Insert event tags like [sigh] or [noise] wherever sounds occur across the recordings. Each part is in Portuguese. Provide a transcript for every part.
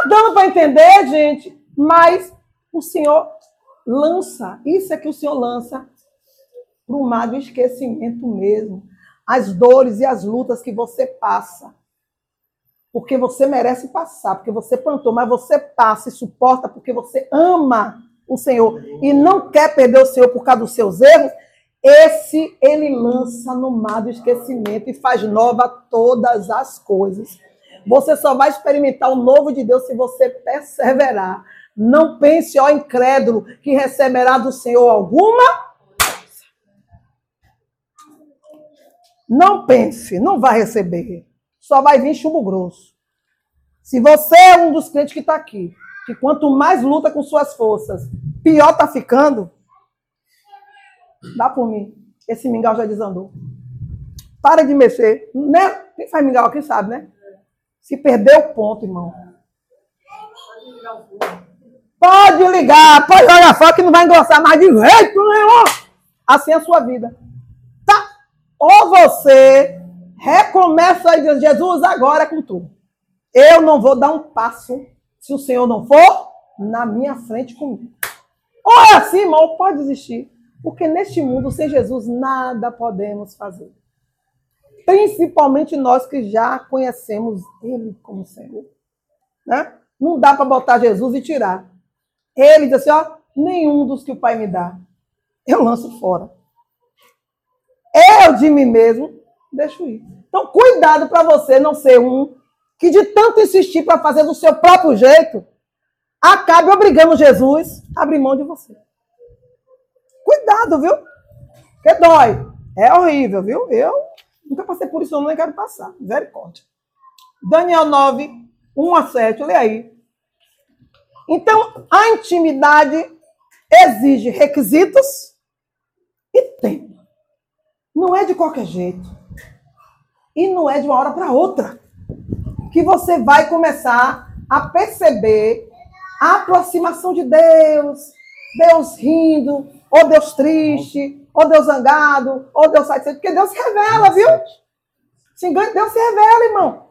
Tá dando para entender, gente? Mas o Senhor lança, isso é que o Senhor lança para o mar do esquecimento mesmo. As dores e as lutas que você passa. Porque você merece passar, porque você plantou, mas você passa e suporta porque você ama o Senhor e não quer perder o Senhor por causa dos seus erros. Esse ele lança no mar do esquecimento e faz nova todas as coisas. Você só vai experimentar o novo de Deus se você perseverar. Não pense, ó incrédulo, que receberá do Senhor alguma Não pense, não vai receber. Só vai vir chumbo grosso. Se você é um dos crentes que está aqui, que quanto mais luta com suas forças, pior está ficando, dá por mim. Esse mingau já desandou. Para de mexer. Né? Quem faz mingau aqui sabe, né? Se perder o ponto, irmão. Pode ligar, pode jogar fora que não vai engrossar mais de nenhum. Assim é a sua vida. Tá? Ou você recomeça e diz, Jesus, agora é com tu. Eu não vou dar um passo se o Senhor não for na minha frente comigo. Ou é assim, irmão, pode desistir. Porque neste mundo, sem Jesus, nada podemos fazer. Principalmente nós que já conhecemos Ele como Senhor. Né? Não dá para botar Jesus e tirar. Ele diz assim: ó, nenhum dos que o Pai me dá, eu lanço fora. Eu de mim mesmo deixo ir. Então, cuidado para você não ser um que de tanto insistir para fazer do seu próprio jeito, acabe obrigando Jesus a abrir mão de você. Cuidado, viu? Que dói. É horrível, viu? Eu nunca passei por isso, eu nem quero passar. Misericórdia. Daniel 9, 1 a 7, lê aí. Então, a intimidade exige requisitos e tempo. Não é de qualquer jeito. E não é de uma hora para outra que você vai começar a perceber a aproximação de Deus, Deus rindo, ou Deus triste, ou Deus zangado, ou Deus satisfeito, porque Deus se revela, viu? Se engane, Deus se revela, irmão.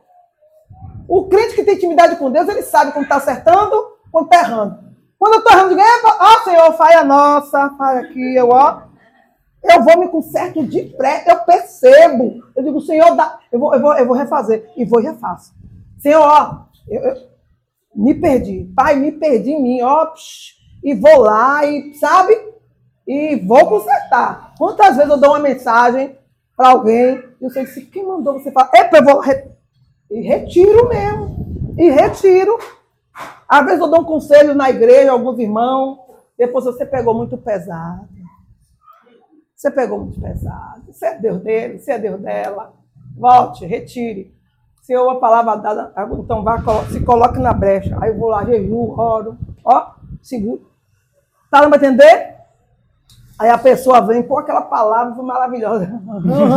O crente que tem intimidade com Deus, ele sabe quando está acertando quando está errando. Quando eu estou errando, digo, ó Senhor, falha nossa, falha aqui, eu, ó. Eu vou me conserto de pré, eu percebo. Eu digo, Senhor, dá, eu, vou, eu, vou, eu vou refazer. E vou e refaço. Senhor, ó, eu, eu me perdi. Pai, me perdi em mim, ó. Psh, e vou lá, e sabe? E vou consertar. Quantas vezes eu dou uma mensagem para alguém, e eu sei que quem mandou você falar, epa, eu vou. Re... E retiro mesmo. E retiro. Às vezes eu dou um conselho na igreja, alguns irmãos, depois você pegou muito pesado. Você pegou muito pesado. Você é Deus dele, você é Deus dela. Volte, retire. Se eu a palavra dada, então vá, se coloque na brecha. Aí eu vou lá, jejum, oro. Ó, seguro. Tá dando para entender? Aí a pessoa vem com aquela palavra maravilhosa. Uhum, uhum,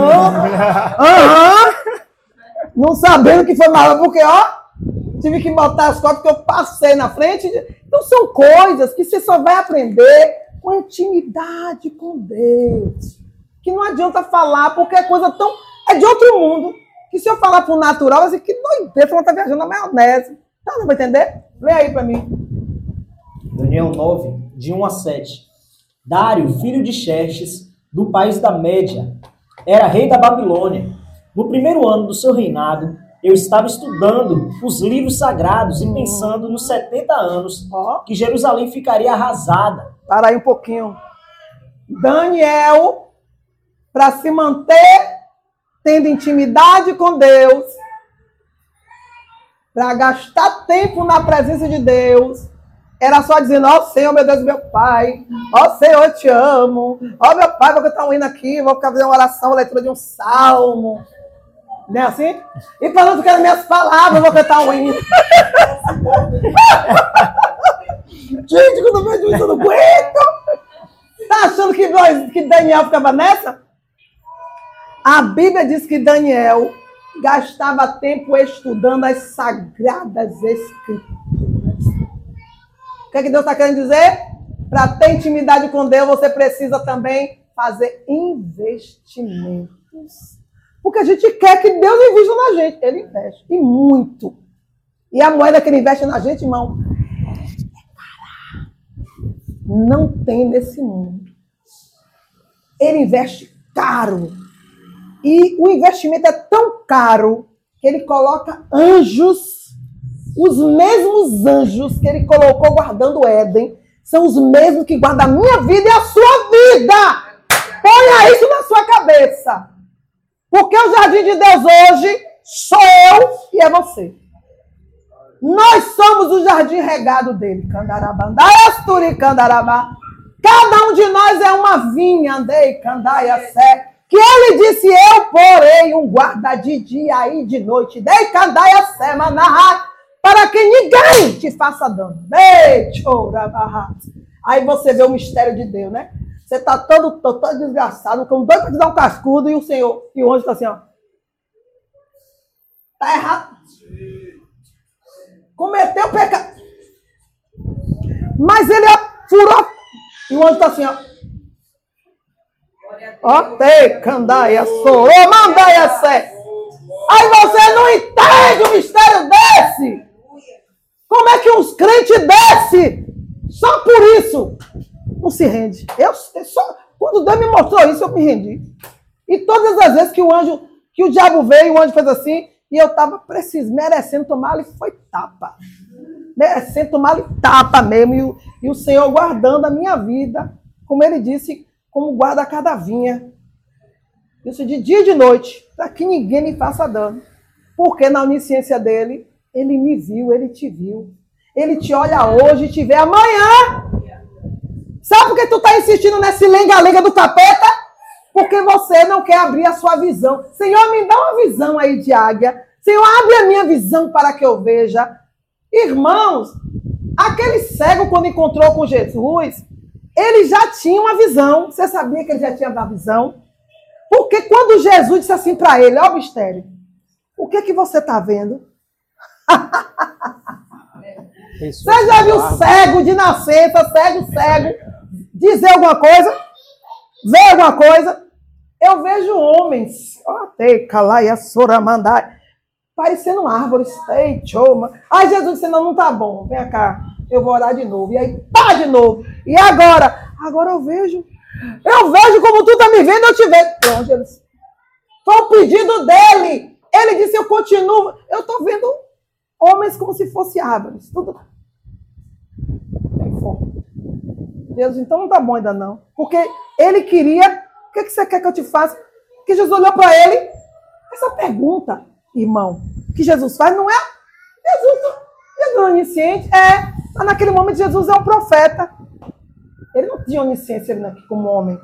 não sabendo que foi maravilhoso, porque, ó, tive que botar as costas porque eu passei na frente. Então são coisas que você só vai aprender com intimidade com Deus. Que não adianta falar porque é coisa tão. É de outro mundo. Que se eu falar para o natural, assim, que doideira, você está viajando na maionese. Tá, não vai entender? Lê aí para mim. Daniel 9, de 1 a 7. Dário, filho de Xerxes, do país da Média, era rei da Babilônia. No primeiro ano do seu reinado, eu estava estudando os livros sagrados e pensando nos 70 anos que Jerusalém ficaria arrasada. Para aí um pouquinho. Daniel, para se manter tendo intimidade com Deus, para gastar tempo na presença de Deus, era só dizendo, ó oh, Senhor, meu Deus, meu Pai, ó oh, Senhor, eu te amo, ó oh, meu Pai, vou cantar um hino aqui, vou fazendo uma oração, uma leitura de um salmo, não é assim? E falando que as minhas palavras, vou cantar um hino. [laughs] Gente, quando eu vejo isso, eu não aguento. Tá achando que, nós, que Daniel ficava nessa? A Bíblia diz que Daniel gastava tempo estudando as sagradas escrituras. O que, é que Deus está querendo dizer? Para ter intimidade com Deus, você precisa também fazer investimentos. Porque a gente quer que Deus invista na gente. Ele investe. E muito. E a moeda que ele investe na gente, irmão, não tem nesse mundo. Ele investe caro. E o investimento é tão caro que ele coloca anjos, os mesmos anjos que ele colocou guardando o Éden, são os mesmos que guardam a minha vida e a sua vida. Ponha isso na sua cabeça. Porque o jardim de Deus hoje sou eu e é você. Nós somos o jardim regado dele. Cada um de nós é uma vinha, andei, candaia, sé. Que ele disse, eu porei um guarda de dia e de noite. Dei, candaia, sé, manahá. Para que ninguém te faça dano. Aí você vê o mistério de Deus, né? Você está todo, todo, todo desgraçado, com doido para te dar um cascudo e o Senhor, e o anjo está assim, ó. Está errado. Cometeu pecado. Mas ele furou. E o anjo está assim, ó. Ó, te, candaia, sorô, mandaia, sé. Aí você não entende o mistério desse. Como é que uns crentes desce só por isso? Não se rende. Eu, só, quando Deus me mostrou isso, eu me rendi. E todas as vezes que o anjo, que o diabo veio, o anjo fez assim, e eu estava preciso, merecendo tomar ali, foi tapa. Merecendo tomar ali tapa mesmo. E o, e o Senhor guardando a minha vida, como ele disse, como guarda cada vinha. Isso de dia e de noite, para que ninguém me faça dano. Porque na onisciência dele, ele me viu, ele te viu. Ele te olha hoje e te vê amanhã. Sabe por que tu está insistindo nesse lenga-lenga do capeta? Porque você não quer abrir a sua visão. Senhor, me dá uma visão aí de águia. Senhor, abre a minha visão para que eu veja. Irmãos, aquele cego, quando encontrou com Jesus, ele já tinha uma visão. Você sabia que ele já tinha uma visão? Porque quando Jesus disse assim para ele, ó mistério, o que que você está vendo? Você já viu cego de nascença, cego, cego, dizer alguma coisa? Ver alguma coisa? Eu vejo homens, te calaia soramandai, parecendo árvores. Ei, choma. Aí Jesus disse, não, não tá bom, vem cá, eu vou orar de novo. E aí, pá, de novo. E agora? Agora eu vejo. Eu vejo como tu tá me vendo, eu te vejo. Pronto, Jesus. Foi o pedido dele. Ele disse, eu continuo. Eu tô vendo homens como se fossem árvores. Tudo. Tem fome. Deus, então não tá bom ainda não. Porque ele queria. O que, que você quer que eu te faça? Que Jesus olhou para ele. Essa pergunta, irmão, que Jesus faz não é. Jesus, Jesus é onisciente. É. Mas naquele momento Jesus é um profeta. Ele não tinha onisciência como homem.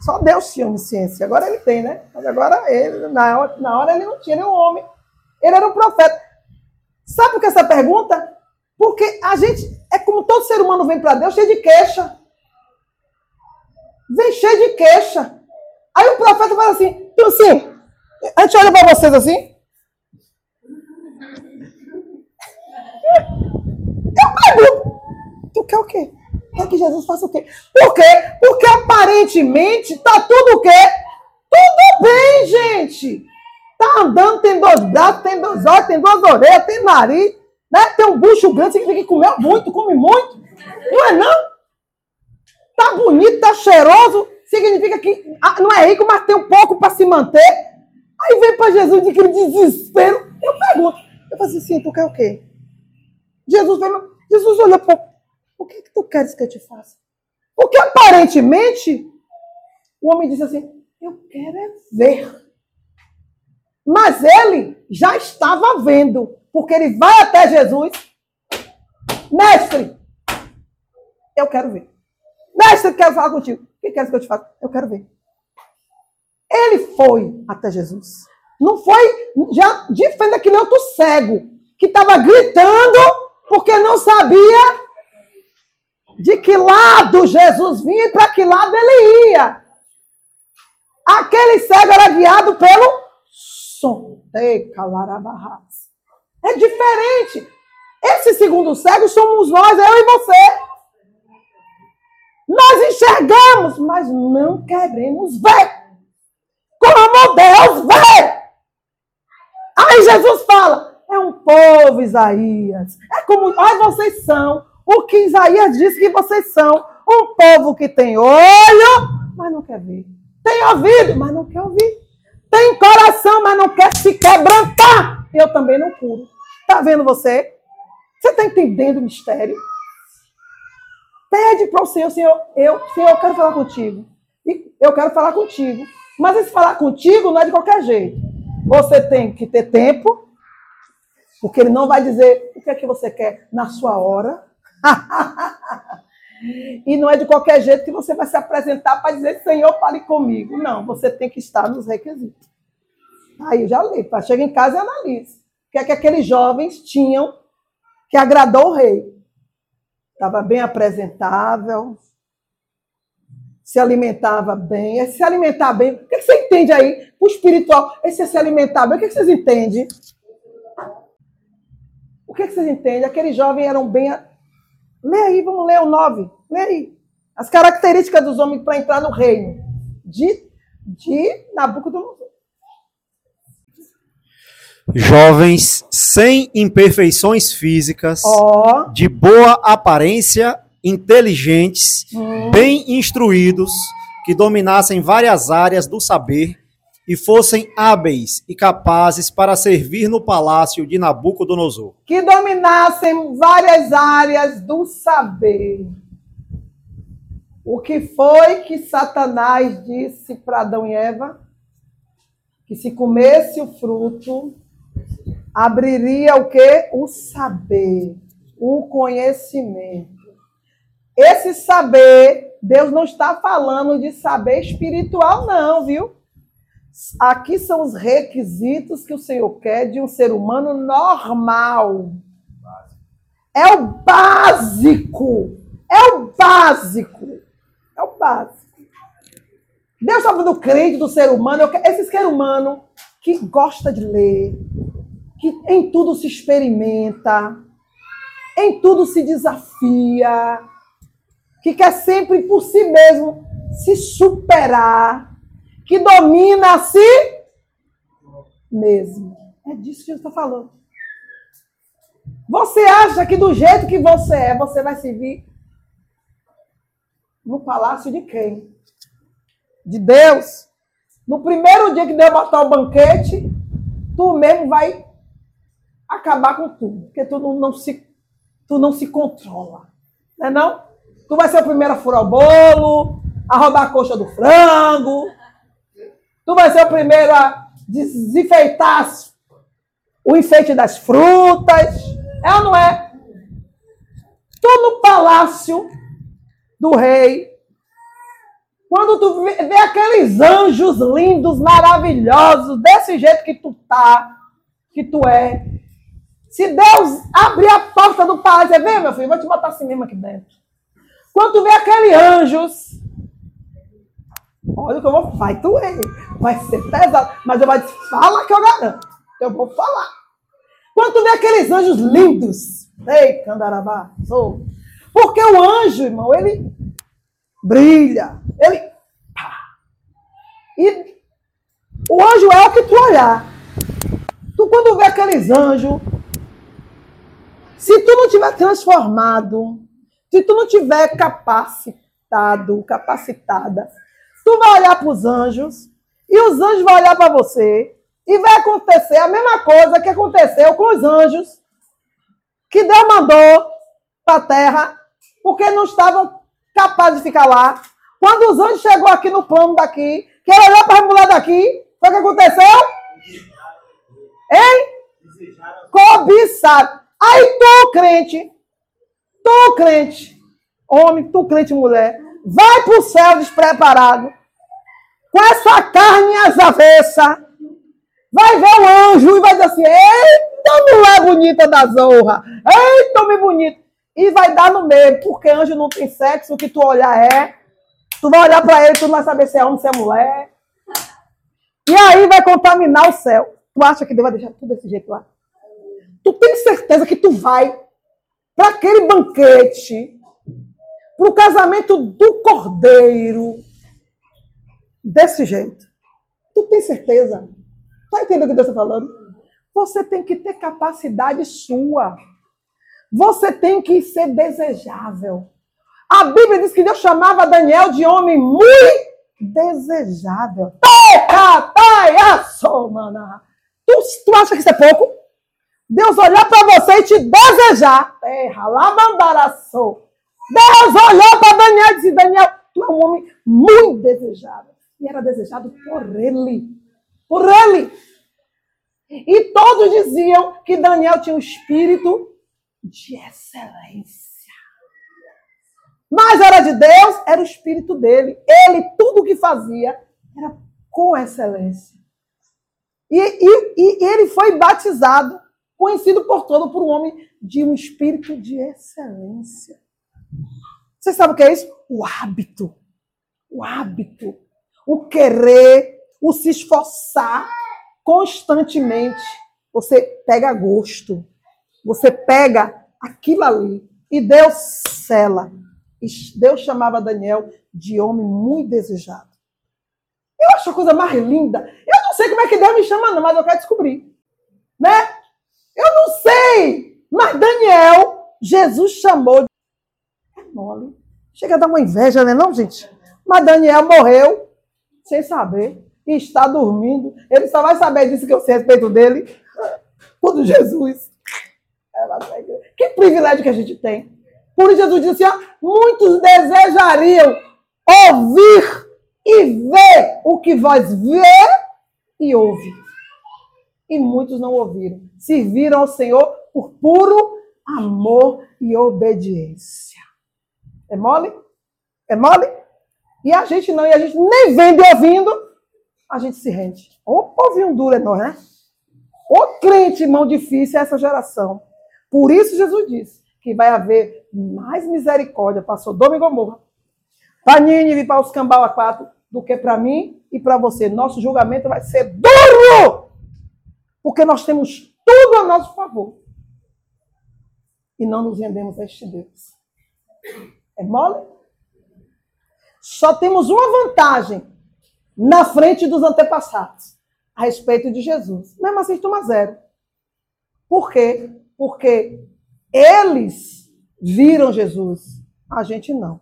Só Deus tinha onisciência. Agora ele tem, né? Mas agora ele, na hora, na hora ele não tinha, ele era um homem. Ele era um profeta. Sabe por que essa pergunta? Porque a gente, é como todo ser humano vem para Deus cheio de queixa. Vem cheio de queixa. Aí o profeta fala assim, então assim, a gente olha para vocês assim. Eu pergunto, tu quer o quê? Quer que Jesus faça o quê? Por quê? Porque aparentemente tá tudo o quê? Tudo bem, gente. Tá andando, tem dois braços, tem dois olhos, tem duas orelhas, tem nariz, né? Tem um bucho grande, significa que comeu muito, come muito. Não é não? Tá bonito, tá cheiroso, significa que ah, não é rico, mas tem um pouco para se manter. Aí vem para Jesus de aquele desespero. Eu pergunto, eu faço assim, tu quer o quê? Jesus Jesus olhou para o que, que tu queres que eu te faça? Porque aparentemente o homem disse assim, eu quero é ver. Mas ele já estava vendo, porque ele vai até Jesus. Mestre, eu quero ver. Mestre, quero falar contigo. O que queres que eu te faça? Eu quero ver. Ele foi até Jesus. Não foi já diferente daquele outro cego que estava gritando porque não sabia de que lado Jesus vinha e para que lado ele ia. Aquele cego era guiado pelo. É diferente. Esse segundo cego somos nós, eu e você. Nós enxergamos, mas não queremos ver. Como Deus vê. Aí Jesus fala: é um povo, Isaías. É como ai, vocês são. O que Isaías disse que vocês são. Um povo que tem olho, mas não quer ver. Tem ouvido, mas não quer ouvir. Tem coração, mas não quer se quebrantar. Eu também não curo. Está vendo você? Você está entendendo o mistério? Pede para o Senhor, Senhor, eu, Senhor, eu quero falar contigo. Eu quero falar contigo. Mas esse falar contigo não é de qualquer jeito. Você tem que ter tempo, porque ele não vai dizer o que é que você quer na sua hora. [laughs] e não é de qualquer jeito que você vai se apresentar para dizer, Senhor, fale comigo. Não, você tem que estar nos requisitos. Aí eu já li, chega em casa e analise. O que é que aqueles jovens tinham que agradou o rei? Estava bem apresentável, se alimentava bem. É se alimentar bem, o que você entende aí? O espiritual, esse é se alimentar bem, o que vocês entendem? O que vocês entendem? Aqueles jovens eram bem. Lê aí, vamos ler o 9. Lê aí. As características dos homens para entrar no reino de, de Nabucodonosor. Jovens sem imperfeições físicas, Ó. de boa aparência, inteligentes, Hum. bem instruídos, que dominassem várias áreas do saber e fossem hábeis e capazes para servir no palácio de Nabucodonosor. que dominassem várias áreas do saber. O que foi que Satanás disse para Adão e Eva? Que se comesse o fruto, abriria o que? O saber, o conhecimento. Esse saber, Deus não está falando de saber espiritual, não, viu? Aqui são os requisitos que o Senhor quer de um ser humano normal. É o básico. É o básico. É o básico. Deus está falando do crente, do ser humano. Esse ser humano que gosta de ler, que em tudo se experimenta, em tudo se desafia, que quer sempre por si mesmo se superar, que domina a si mesmo. É disso que Jesus está falando. Você acha que do jeito que você é, você vai servir no palácio de quem? De Deus. No primeiro dia que Deus botar o banquete, tu mesmo vai acabar com tudo, porque tu não, não se tu não se controla. Não é não? Tu vai ser o primeiro a furar o bolo, a roubar a coxa do frango. Tu vai ser o primeiro a desenfeitar o enfeite das frutas. É ou não é? Tu no palácio do rei, quando tu vê, aqueles anjos lindos, maravilhosos, desse jeito que tu tá, que tu é. Se Deus abrir a porta do palácio, vê, meu filho, vou te botar assim mesmo aqui dentro. Quando tu vê aqueles anjos, olha que eu vou vai doer, vai ser pesado, mas eu vou dizer, fala que eu garanto, eu vou falar. Quando vê aqueles anjos lindos, ei, Candarabá, sou. Porque o anjo, irmão, ele brilha, ele. pá. E o anjo é o que tu olhar. Tu, quando vê aqueles anjos, se tu não tiver transformado, se tu não tiver capacitado, capacitada, tu vai olhar para os anjos e os anjos vão olhar para você e vai acontecer a mesma coisa que aconteceu com os anjos que Deus mandou para a terra porque não estavam capazes de ficar lá. Quando os anjos chegou aqui no plano daqui, que olhar para a mulher daqui, foi o que aconteceu? Hein? Cobiçado. Aí tu, crente, tu, crente, homem, tu, crente, mulher, vai para o céu despreparado, com essa carne às avessas, vai ver o anjo e vai dizer assim: Eita, mulher bonita da zorra, eita, homem bonito. E vai dar no meio, porque anjo não tem sexo, o que tu olhar é. Tu vai olhar para ele, tu não vai saber se é homem, se é mulher. E aí vai contaminar o céu. Tu acha que Deus vai deixar tudo desse jeito lá? Tu tem certeza que tu vai para aquele banquete, para o casamento do cordeiro, desse jeito? Tu tem certeza? Tá entendendo o que Deus está falando? Você tem que ter capacidade sua. Você tem que ser desejável. A Bíblia diz que Deus chamava Daniel de homem muito desejável. Tu, tu acha que isso é pouco? Deus olhar para você e te desejar. Terra, lavandaraçou. Deus olhou para Daniel e disse: Daniel, tu é um homem muito desejado. E era desejado por ele. Por ele. E todos diziam que Daniel tinha um espírito de excelência. Mas era de Deus, era o espírito dele. Ele, tudo o que fazia, era com excelência. E, e, e ele foi batizado, conhecido por todo por um homem de um espírito de excelência. Você sabe o que é isso? O hábito. O hábito. O querer, o se esforçar constantemente. Você pega gosto. Você pega aquilo ali. E Deus cela. Deus chamava Daniel de homem muito desejado. Eu acho a coisa mais linda. Eu não sei como é que Deus me chama, não, mas eu quero descobrir. Né? Eu não sei. Mas Daniel, Jesus chamou. É mole. Chega a dar uma inveja, né, não, gente? Mas Daniel morreu sem saber. E está dormindo. Ele só vai saber disso que eu sei a respeito dele. Quando Jesus. Que privilégio que a gente tem. Por isso Jesus disse assim: muitos desejariam ouvir e ver o que vós vê e ouve. E muitos não ouviram. Serviram ao Senhor por puro amor e obediência. É mole? É mole? E a gente não, e a gente nem vende ouvindo, a gente se rende. Ô povinho duro é nós, né? Ô crente mão difícil é essa geração. Por isso Jesus disse que vai haver mais misericórdia para Sodoma e Gomorra, para Nínive, para os Cambau a quatro, do que para mim e para você. Nosso julgamento vai ser duro, porque nós temos tudo a nosso favor e não nos rendemos a este Deus. É mole? Só temos uma vantagem na frente dos antepassados a respeito de Jesus. Mesmo assim, toma zero. Por quê? Porque eles viram Jesus, a gente não.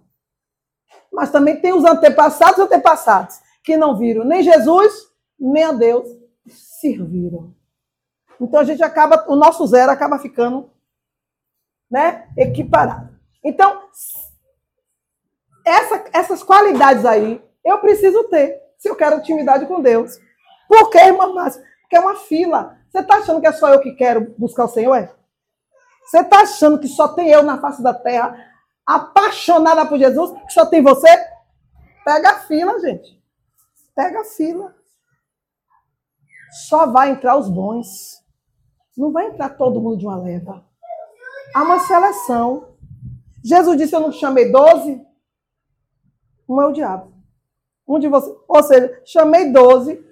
Mas também tem os antepassados antepassados que não viram nem Jesus, nem a Deus, serviram. Então a gente acaba, o nosso zero acaba ficando né, equiparado. Então, essa, essas qualidades aí eu preciso ter se eu quero intimidade com Deus. Por quê, irmã Márcia? Porque é uma fila. Você está achando que é só eu que quero buscar o Senhor? É? Você está achando que só tem eu na face da terra, apaixonada por Jesus, que só tem você? Pega a fila, gente. Pega a fila. Só vai entrar os bons. Não vai entrar todo mundo de uma leva. Há uma seleção. Jesus disse: Eu não chamei doze. Um é o diabo. Um de vocês. Ou seja, chamei doze.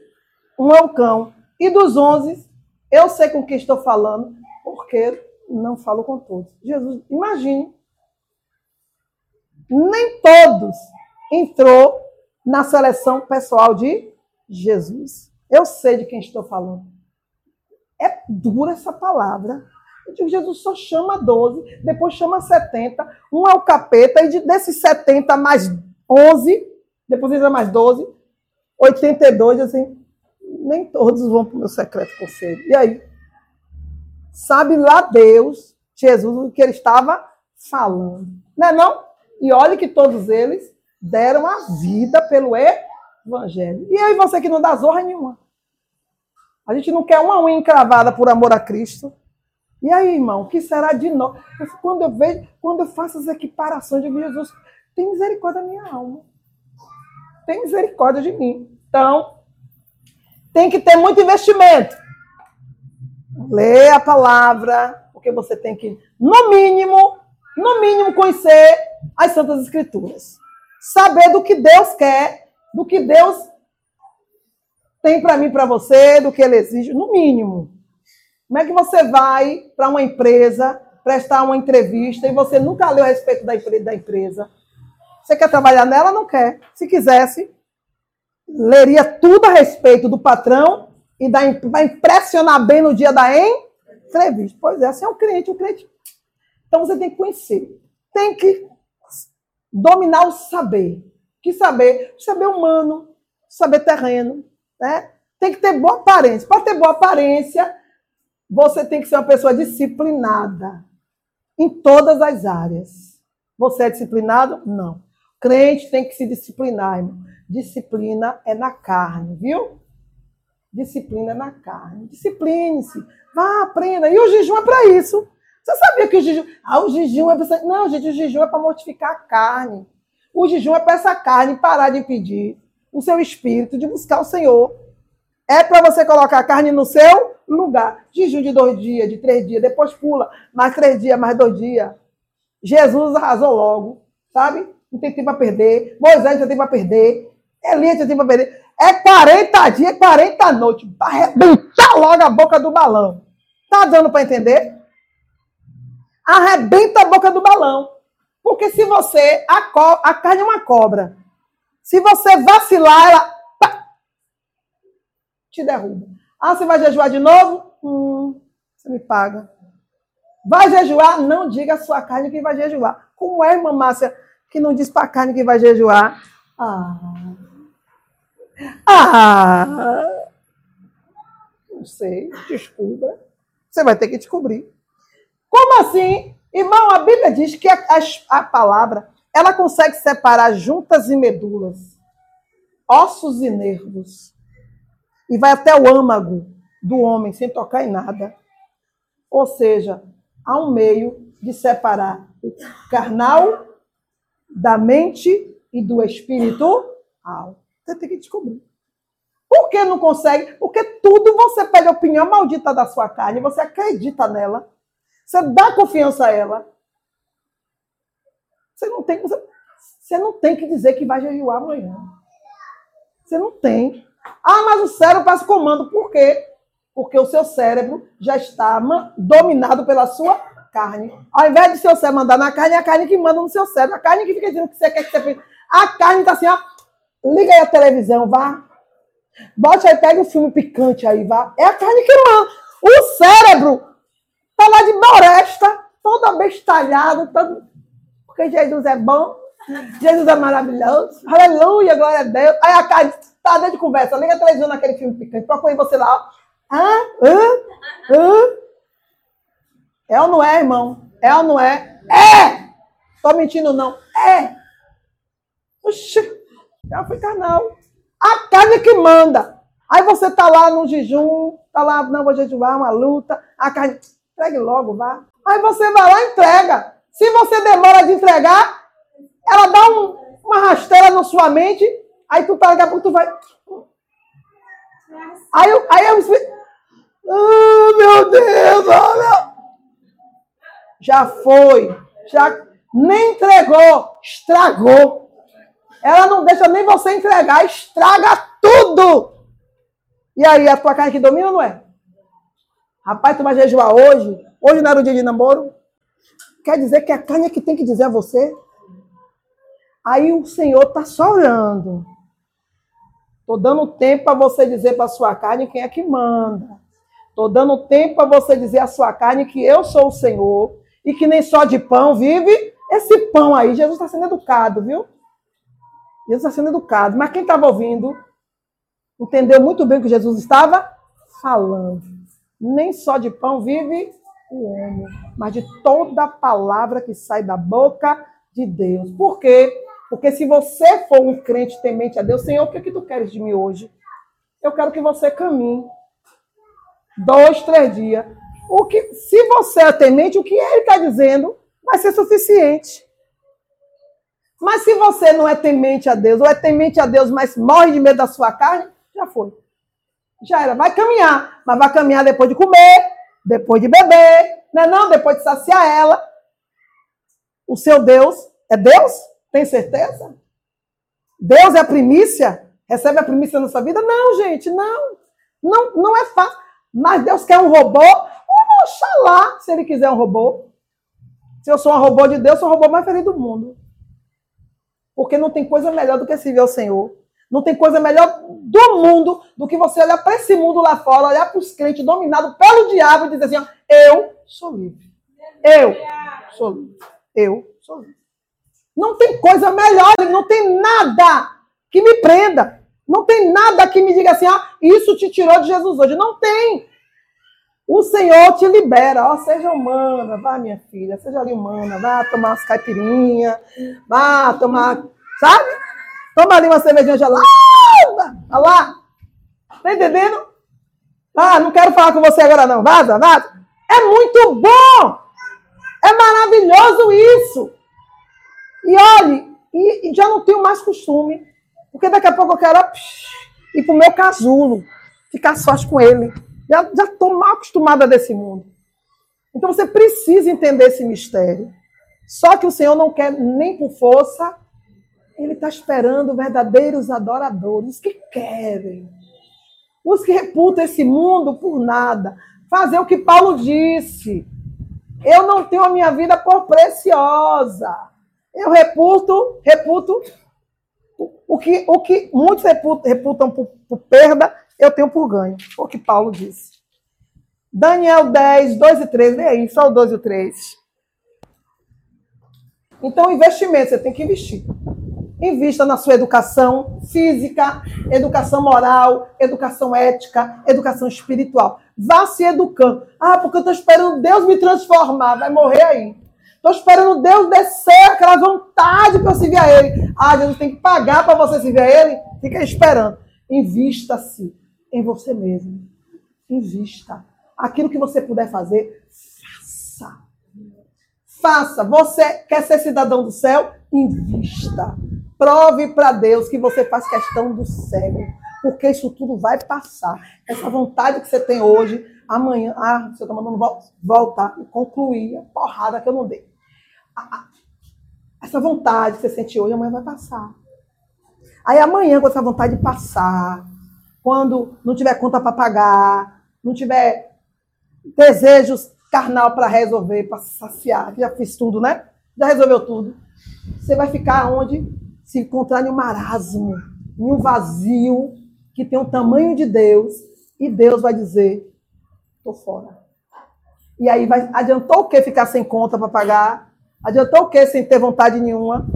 Um é o cão. E dos onze, eu sei com quem estou falando, porque não falo com todos. Jesus, imagine, nem todos entrou na seleção pessoal de Jesus. Eu sei de quem estou falando. É dura essa palavra. Eu digo, Jesus só chama 12, depois chama 70. Um é o capeta, e desses 70 mais 11, depois entra mais 12, 82, assim, nem todos vão para o meu secreto conselho. E aí? Sabe lá Deus, Jesus, o que ele estava falando. Não é não? E olhe que todos eles deram a vida pelo evangelho. E aí você que não dá zorra nenhuma. A gente não quer uma unha encravada por amor a Cristo. E aí, irmão, o que será de nós? Quando eu vejo, quando eu faço as equiparações de Jesus, tem misericórdia da minha alma. Tem misericórdia de mim. Então, tem que ter muito investimento. Lê a palavra, porque você tem que, no mínimo, no mínimo, conhecer as Santas Escrituras. Saber do que Deus quer, do que Deus tem para mim, para você, do que Ele exige, no mínimo. Como é que você vai para uma empresa prestar uma entrevista e você nunca leu a respeito da empresa? Você quer trabalhar nela? Não quer. Se quisesse, leria tudo a respeito do patrão e vai impressionar bem no dia da entrevista. Pois é, assim é o crente, o crente. Então você tem que conhecer, tem que dominar o saber. Que saber? Saber humano, saber terreno, né? Tem que ter boa aparência. Para ter boa aparência, você tem que ser uma pessoa disciplinada em todas as áreas. Você é disciplinado? Não. Crente tem que se disciplinar, irmão. Disciplina é na carne, viu? Disciplina é na carne. Discipline-se. Vá, aprenda. E o jejum é para isso. Você sabia que o jejum. Ah, o jejum é para. Não, gente, o jejum é para mortificar a carne. O jejum é para essa carne parar de pedir o seu espírito de buscar o Senhor. É para você colocar a carne no seu lugar. Jejum de dois dias, de três dias, depois pula. Mais três dias, mais dois dias. Jesus arrasou logo, sabe? Não tem tempo para perder. Moisés não tem tempo para perder. Elias não tem tempo para perder. É 40 dias, 40 noites. Para arrebentar logo a boca do balão. Tá dando para entender? Arrebenta a boca do balão. Porque se você. A, co, a carne é uma cobra. Se você vacilar, ela. Pá, te derruba. Ah, você vai jejuar de novo? Hum, você me paga. Vai jejuar? Não diga a sua carne que vai jejuar. Como é, irmã Márcia, que não diz para carne que vai jejuar? Ah. Ah. Não sei. Descubra. Você vai ter que descobrir. Como assim? Irmão, a Bíblia diz que a, a, a palavra ela consegue separar juntas e medulas, ossos e nervos, e vai até o âmago do homem sem tocar em nada. Ou seja, há um meio de separar o carnal da mente e do espiritual. Você tem que descobrir. Por que não consegue? Porque tudo você pede a opinião maldita da sua carne, você acredita nela. Você dá confiança a ela. Você não tem, você, você não tem que dizer que vai jejuar amanhã. Você não tem. Ah, mas o cérebro faz comando. Por quê? Porque o seu cérebro já está dominado pela sua carne. Ao invés de seu cérebro mandar na carne, é a carne que manda no seu cérebro. A carne que fica dizendo o que você quer que você pense. A carne está assim, ó. Liga aí a televisão, vá. Bote aí, pega um filme picante aí, vá. É a carne que manda. O cérebro Está lá de boresta, todo abestalhado, todo... porque Jesus é bom, Jesus é maravilhoso, aleluia, glória a Deus. Aí a cara está dentro de conversa, liga a televisão naquele filme picante, procure você lá, ó. Hã? Hã? Hã? É ou não é, irmão? É ou não é? É! Tô mentindo, não. É! Oxi, já foi carnal. A carne que manda. Aí você tá lá no jejum, tá lá, não vou jejuar, uma luta, a carne. Entregue logo, vá. Aí você vai lá e entrega. Se você demora de entregar, ela dá um, uma rasteira na sua mente, aí tu tá, daqui a pouco tu vai. Aí, eu, aí eu. Oh, meu Deus, olha. Já foi. Já nem entregou, estragou. Ela não deixa nem você entregar, estraga tudo. E aí, a tua carne que domina ou não é? Rapaz, tu vai jejuar hoje? Hoje não era o dia de namoro? Quer dizer que a carne é que tem que dizer a você? Aí o Senhor está só olhando. Estou dando tempo para você dizer para a sua carne quem é que manda. Estou dando tempo para você dizer à sua carne que eu sou o Senhor e que nem só de pão vive esse pão aí. Jesus está sendo educado, viu? Jesus está sendo educado. Mas quem estava ouvindo entendeu muito bem o que Jesus estava falando. Nem só de pão vive o homem, mas de toda palavra que sai da boca de Deus. Por quê? Porque se você for um crente temente a Deus, Senhor, o que, é que tu queres de mim hoje? Eu quero que você caminhe dois, três dias. O que, se você é temente, o que ele está dizendo vai ser suficiente. Mas se você não é temente a Deus, ou é temente a Deus, mas morre de medo da sua carne, já foi. Já era. Vai caminhar, mas vai caminhar depois de comer, depois de beber, não é não? Depois de saciar ela. O seu Deus é Deus? Tem certeza? Deus é a primícia? Recebe a primícia na sua vida? Não, gente, não. Não, não é fácil. Mas Deus quer um robô? Oxalá, se ele quiser um robô. Se eu sou um robô de Deus, sou o robô mais feliz do mundo. Porque não tem coisa melhor do que servir ao Senhor. Não tem coisa melhor do mundo do que você olhar para esse mundo lá fora, olhar para os crentes dominados pelo diabo e dizer assim: ó, eu sou livre. Eu sou livre. Eu sou livre. Não tem coisa melhor, não tem nada que me prenda. Não tem nada que me diga assim: ah, isso te tirou de Jesus hoje. Não tem. O Senhor te libera. Ó, seja humana, vá, minha filha, seja ali humana, vá tomar umas caipirinhas, vá tomar, sabe? Toma ali uma cervejinha gelada. Olha lá. Tá entendendo? Ah, não quero falar com você agora não. Vaza, vaza. É muito bom. É maravilhoso isso. E olhe, e, e já não tenho mais costume. Porque daqui a pouco eu quero psh, ir pro meu casulo. Ficar sós com ele. Já, tô mal acostumada desse mundo. Então você precisa entender esse mistério. Só que o Senhor não quer nem por força ele está esperando verdadeiros adoradores, os que querem, os que reputam esse mundo por nada. Fazer o que Paulo disse. Eu não tenho a minha vida por preciosa. Eu reputo, reputo o que, o que muitos reputam, reputam por, por perda, eu tenho por ganho. Foi o que Paulo disse. Daniel 10, 2 e 3. Lê aí, só o 2 e o 3. Então, investimento, você tem que investir. Invista na sua educação física, educação moral, educação ética, educação espiritual. Vá se educando. Ah, porque eu estou esperando Deus me transformar. Vai morrer aí. Estou esperando Deus descer aquela vontade para eu servir a Ele. Ah, Deus tem que pagar para você servir a Ele? Fica esperando. Invista-se em você mesmo. Invista. Aquilo que você puder fazer, faça. Faça. Você quer ser cidadão do céu? Invista. Prove para Deus que você faz questão do céu, porque isso tudo vai passar. Essa vontade que você tem hoje, amanhã, ah, você está mandando voltar e concluir a porrada que eu não dei. Essa vontade que você sente hoje, amanhã vai passar. Aí amanhã, quando essa vontade passar, quando não tiver conta para pagar, não tiver desejos carnal para resolver, para saciar, já fiz tudo, né? Já resolveu tudo. Você vai ficar onde? se encontrar em um marasmo, em um vazio que tem o tamanho de Deus, e Deus vai dizer: estou fora. E aí vai, adiantou o que ficar sem conta para pagar? Adiantou o que sem ter vontade nenhuma?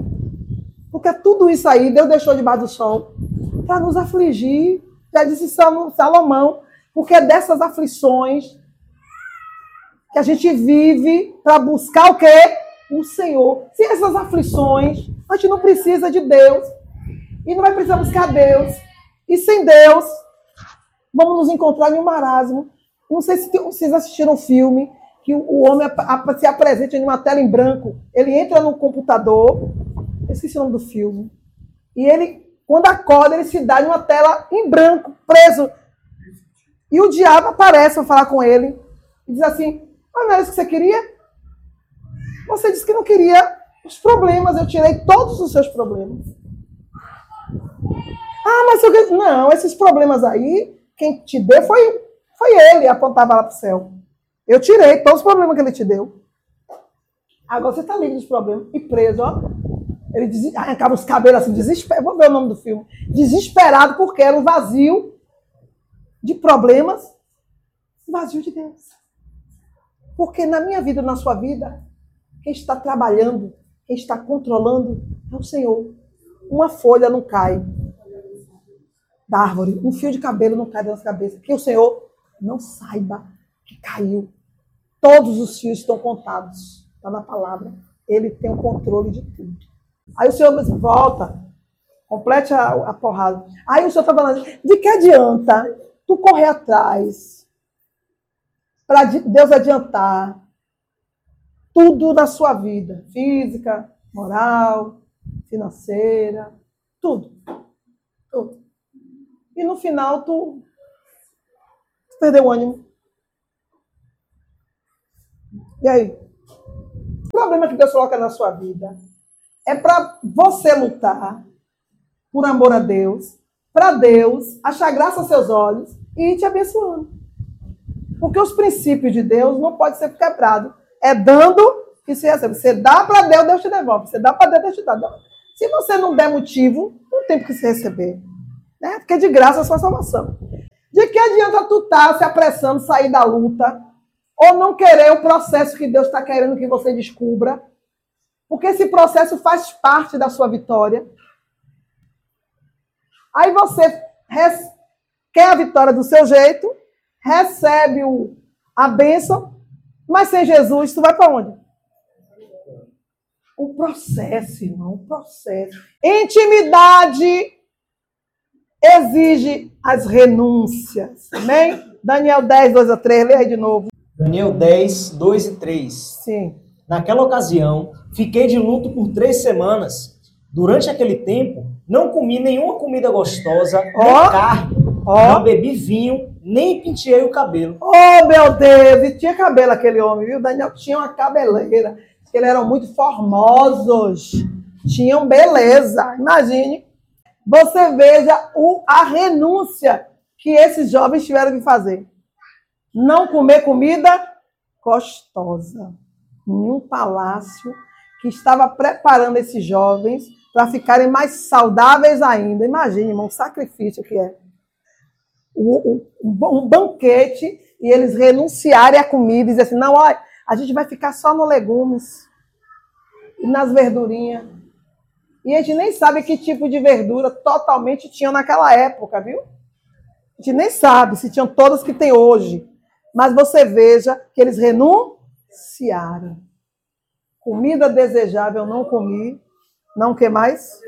Porque tudo isso aí Deus deixou debaixo do sol para nos afligir. Já disse Salomão, porque é dessas aflições que a gente vive para buscar o quê? O Senhor. Se essas aflições a gente não precisa de Deus. E não vai precisar buscar Deus. E sem Deus, vamos nos encontrar em um marasmo. Não sei se vocês assistiram um filme que o homem se apresenta em uma tela em branco. Ele entra no computador, eu esqueci o nome do filme. E ele, quando acorda, ele se dá em uma tela em branco, preso. E o diabo aparece para falar com ele e diz assim: ah, não é isso que você queria? Você disse que não queria os problemas, eu tirei todos os seus problemas. Ah, mas eu... não, esses problemas aí, quem te deu foi, foi ele, apontava lá para o céu. Eu tirei todos os problemas que ele te deu. Agora você está livre dos problemas e preso, ó. Ele des... arrancava os cabelos assim, desesperado. Vou ver o nome do filme. Desesperado porque era um vazio de problemas, vazio de Deus. Porque na minha vida, na sua vida, quem está trabalhando quem está controlando é o Senhor. Uma folha não cai da árvore, um fio de cabelo não cai da nossa cabeça. Que o Senhor não saiba que caiu. Todos os fios estão contados. Está na palavra. Ele tem o controle de tudo. Aí o Senhor volta, complete a, a porrada. Aí o Senhor está falando, de que adianta tu correr atrás para Deus adiantar tudo na sua vida, física, moral, financeira, tudo. Tudo. E no final tu, tu perdeu o ânimo. E aí? O problema que Deus coloca na sua vida é para você lutar por amor a Deus, para Deus achar graça aos seus olhos e ir te abençoando. Porque os princípios de Deus não podem ser quebrados é dando que se recebe. Você dá para Deus, Deus te devolve. Você dá para Deus, Deus te dá. Se você não der motivo, não tem que se receber. Né? Porque de graça é sua salvação. De que adianta tu estar tá se apressando, sair da luta, ou não querer o processo que Deus está querendo que você descubra? Porque esse processo faz parte da sua vitória. Aí você quer a vitória do seu jeito, recebe o, a bênção, mas sem Jesus, tu vai para onde? O processo, irmão, o processo. Intimidade exige as renúncias. Amém? Daniel 10, 2 a 3, lê aí de novo. Daniel 10, 2 e 3. Sim. Naquela ocasião, fiquei de luto por três semanas. Durante aquele tempo, não comi nenhuma comida gostosa, oh. nem carne. Oh. Não bebi vinho, nem penteei o cabelo. Oh, meu Deus! E tinha cabelo aquele homem, viu? Daniel tinha uma cabeleira. Eles eram muito formosos. Tinham beleza. Imagine você veja o, a renúncia que esses jovens tiveram que fazer. Não comer comida gostosa. Em um palácio que estava preparando esses jovens para ficarem mais saudáveis ainda. Imagine, irmão, o sacrifício que é. Um, um banquete e eles renunciarem à comida e dizer assim: não, olha, a gente vai ficar só nos legumes e nas verdurinhas. E a gente nem sabe que tipo de verdura totalmente tinham naquela época, viu? A gente nem sabe se tinham todas que tem hoje. Mas você veja que eles renunciaram. Comida desejável não comi. Não que mais?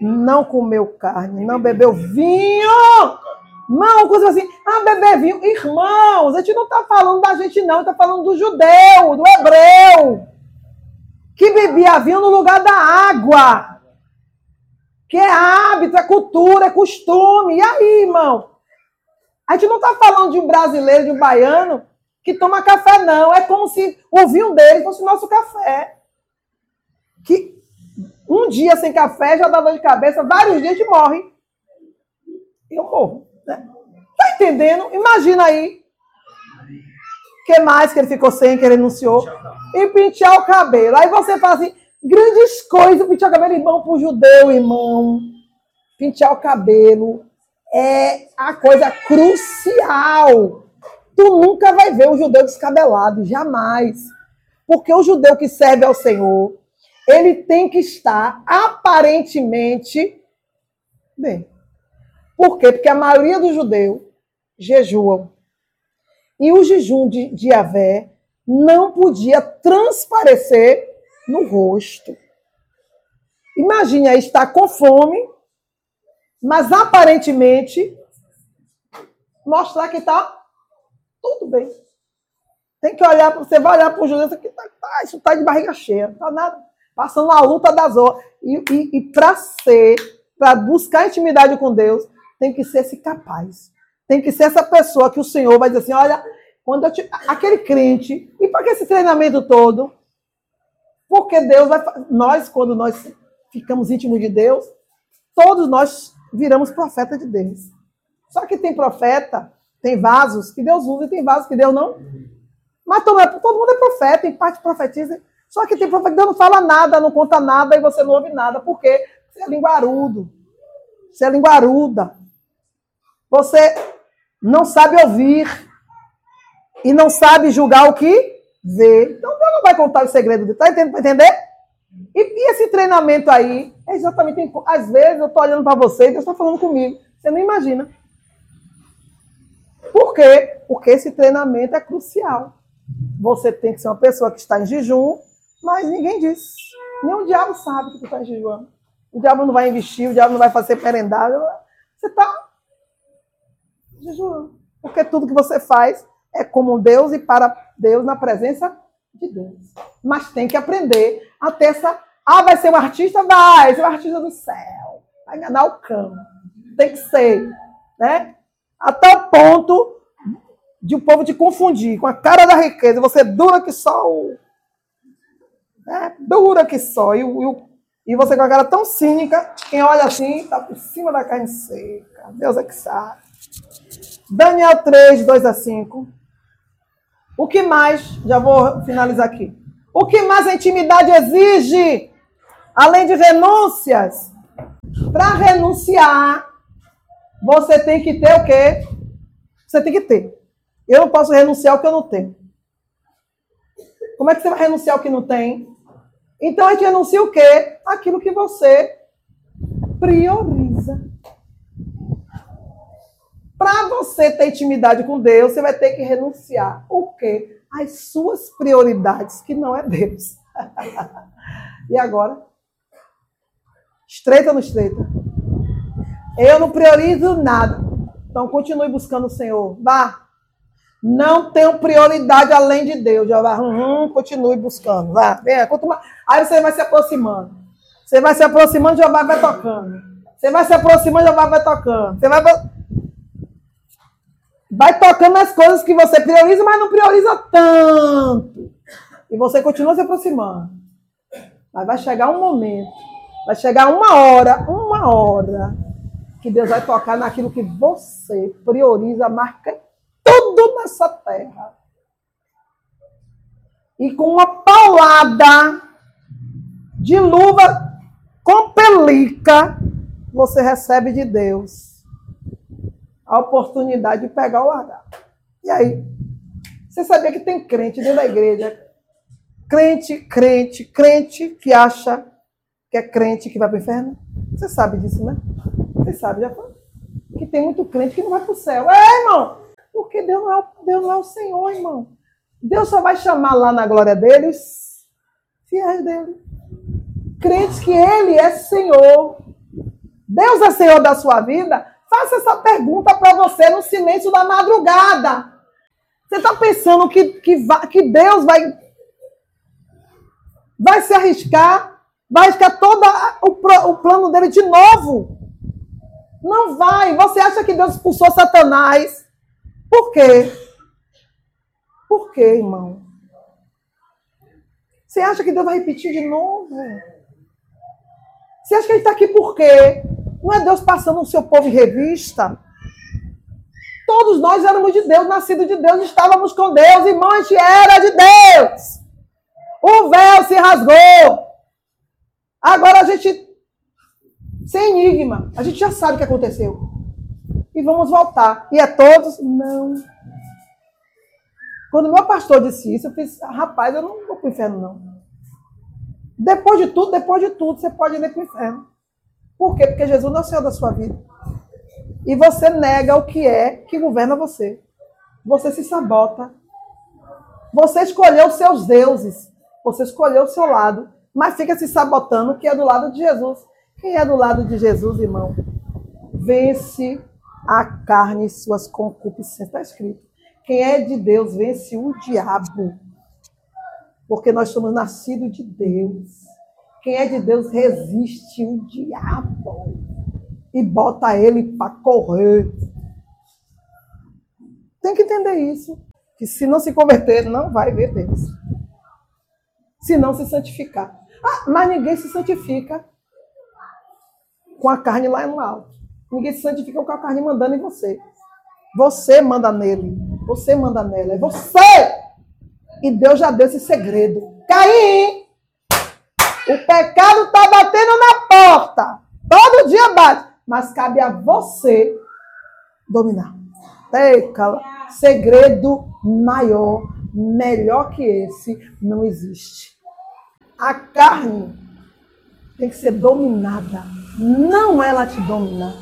Não comeu carne, não bebeu vinho. Não, coisa assim, ah, beber vinho. Irmãos, a gente não está falando da gente, não, está falando do judeu, do hebreu que bebia vinho no lugar da água. Que é hábito, é cultura, é costume. E aí, irmão? A gente não está falando de um brasileiro, de um baiano que toma café, não. É como se o vinho dele fosse o nosso café. Que um dia sem café já dá dor de cabeça, vários dias a gente morre. Eu morro. Né? Tá entendendo? Imagina aí. O que mais que ele ficou sem, que ele renunciou? e pentear o cabelo. Aí você fala assim, grandes coisas, pentear o cabelo, irmão, para o judeu, irmão. Pentear o cabelo é a coisa crucial. Tu nunca vai ver um judeu descabelado, jamais. Porque o judeu que serve ao Senhor, ele tem que estar aparentemente bem. Por quê? Porque a maioria dos judeus jejuam. E o jejum de, de Yahvé não podia transparecer no rosto. Imagine aí estar com fome, mas aparentemente mostrar que está tudo bem. Tem que olhar, você vai olhar para o judeu, isso tá, tá, isso está de barriga cheia, tá nada, passando a luta das horas. E, e, e para ser, para buscar intimidade com Deus, tem que ser esse capaz. Tem que ser essa pessoa que o Senhor vai dizer assim: olha, quando te, aquele crente, e para que esse treinamento todo? Porque Deus vai. Nós, quando nós ficamos íntimos de Deus, todos nós viramos profeta de Deus. Só que tem profeta, tem vasos que Deus usa e tem vasos que Deus não. Mas todo, mundo é profeta, em parte profetiza. Só que tem profeta que Deus não fala nada, não conta nada e você não ouve nada. Por quê? Você é linguarudo. Você é linguaruda. Você não sabe ouvir e não sabe julgar o que vê. Então Deus não vai contar o segredo dele. Está entendendo? entender? E, e, esse treinamento aí é exatamente. Às vezes eu estou olhando para você e Deus está falando comigo. Você não imagina. Por quê? Porque esse treinamento é crucial. Você tem que ser uma pessoa que está em jejum, mas ninguém diz. Nem o diabo sabe que tu está em jejum. O diabo não vai investir, o diabo não vai fazer merendar. Você está jejum. Porque tudo que você faz é como Deus e para Deus na presença de Deus. Mas tem que aprender a ter essa. Ah, vai ser um artista? Vai, ser um artista do céu. Vai enganar o cão. Tem que ser. Né? Até o ponto de o povo te confundir com a cara da riqueza. Você dura que só o. Né? Dura que só. E, o, e você com a cara tão cínica, quem olha assim, está por cima da carne seca. Deus é que sabe. Daniel 3, 2 a 5. O que mais, já vou finalizar aqui. O que mais a intimidade exige? Além de renúncias, para renunciar, Você tem que ter o quê? Você tem que ter. Eu não posso renunciar ao que eu não tenho. Como é que você vai renunciar ao que não tem? Então a gente renuncia o quê? Aquilo que você prioriza. Para você ter intimidade com Deus, você vai ter que renunciar o quê? As suas prioridades, que não é Deus. [laughs] e agora? Estreita ou não estreita? Eu não priorizo nada. Então continue buscando o Senhor. Vá. Não tenho prioridade além de Deus. Já vai, hum, continue buscando. Vá, vem, quanto mais... Aí você vai se aproximando. Você vai se aproximando, já vai, vai tocando. Você vai se aproximando, já vai, vai tocando. Você vai, vai tocando as coisas que você prioriza, mas não prioriza tanto. E você continua se aproximando. Mas vai chegar um momento, vai chegar uma hora, uma hora, que Deus vai tocar naquilo que você prioriza, marca tudo nessa terra. E com uma paulada de luva com pelica, você recebe de Deus a oportunidade de pegar o lagarto. E aí? Você sabia que tem crente dentro da igreja? Crente, crente, crente que acha que é crente que vai para o inferno? Você sabe disso, né? Você sabe, já foi? Que tem muito crente que não vai para o céu. É, irmão! Porque Deus não, é, Deus não é o Senhor, irmão. Deus só vai chamar lá na glória deles fiéis dele. Crentes que Ele é Senhor. Deus é Senhor da sua vida? Faça essa pergunta para você no silêncio da madrugada. Você está pensando que, que, que Deus vai, vai se arriscar? Vai arriscar todo o, o plano dele de novo? Não vai. Você acha que Deus expulsou Satanás? Por quê? Por quê, irmão? Você acha que Deus vai repetir de novo? Você acha que ele está aqui por quê? Não é Deus passando o seu povo em revista? Todos nós éramos de Deus, nascidos de Deus, estávamos com Deus, irmão, a gente era de Deus. O véu se rasgou. Agora a gente, sem enigma, a gente já sabe o que aconteceu. E vamos voltar. E é todos? Não. Quando meu pastor disse isso, eu fiz, rapaz, eu não vou para o inferno, não. Depois de tudo, depois de tudo, você pode ir para o inferno. Por quê? Porque Jesus não é o Senhor da sua vida. E você nega o que é que governa você. Você se sabota. Você escolheu seus deuses. Você escolheu o seu lado. Mas fica se sabotando que é do lado de Jesus. Quem é do lado de Jesus, irmão? Vence a carne e suas concupiscências. Está escrito. Quem é de Deus vence o diabo. Porque nós somos nascidos de Deus. Quem é de Deus resiste o diabo e bota ele para correr. Tem que entender isso. Que se não se converter, não vai ver Deus. Se não se santificar. Ah, mas ninguém se santifica com a carne lá no alto. Ninguém se santifica com a carne mandando em você. Você manda nele. Você manda nela. É você! E Deus já deu esse segredo. Caim! O pecado está batendo na porta. Todo dia bate. Mas cabe a você dominar. Teca, segredo maior, melhor que esse, não existe. A carne tem que ser dominada. Não ela te dominar.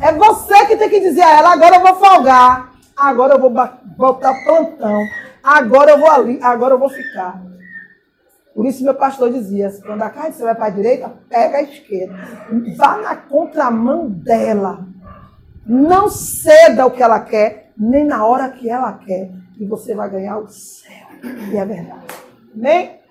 É você que tem que dizer a ela, agora eu vou folgar. Agora eu vou botar plantão. Agora eu vou ali, agora eu vou ficar. Por isso meu pastor dizia, quando a carne você vai para a direita, pega a esquerda. Vá na contramão dela. Não ceda o que ela quer, nem na hora que ela quer. E você vai ganhar o céu. E é verdade. Amém?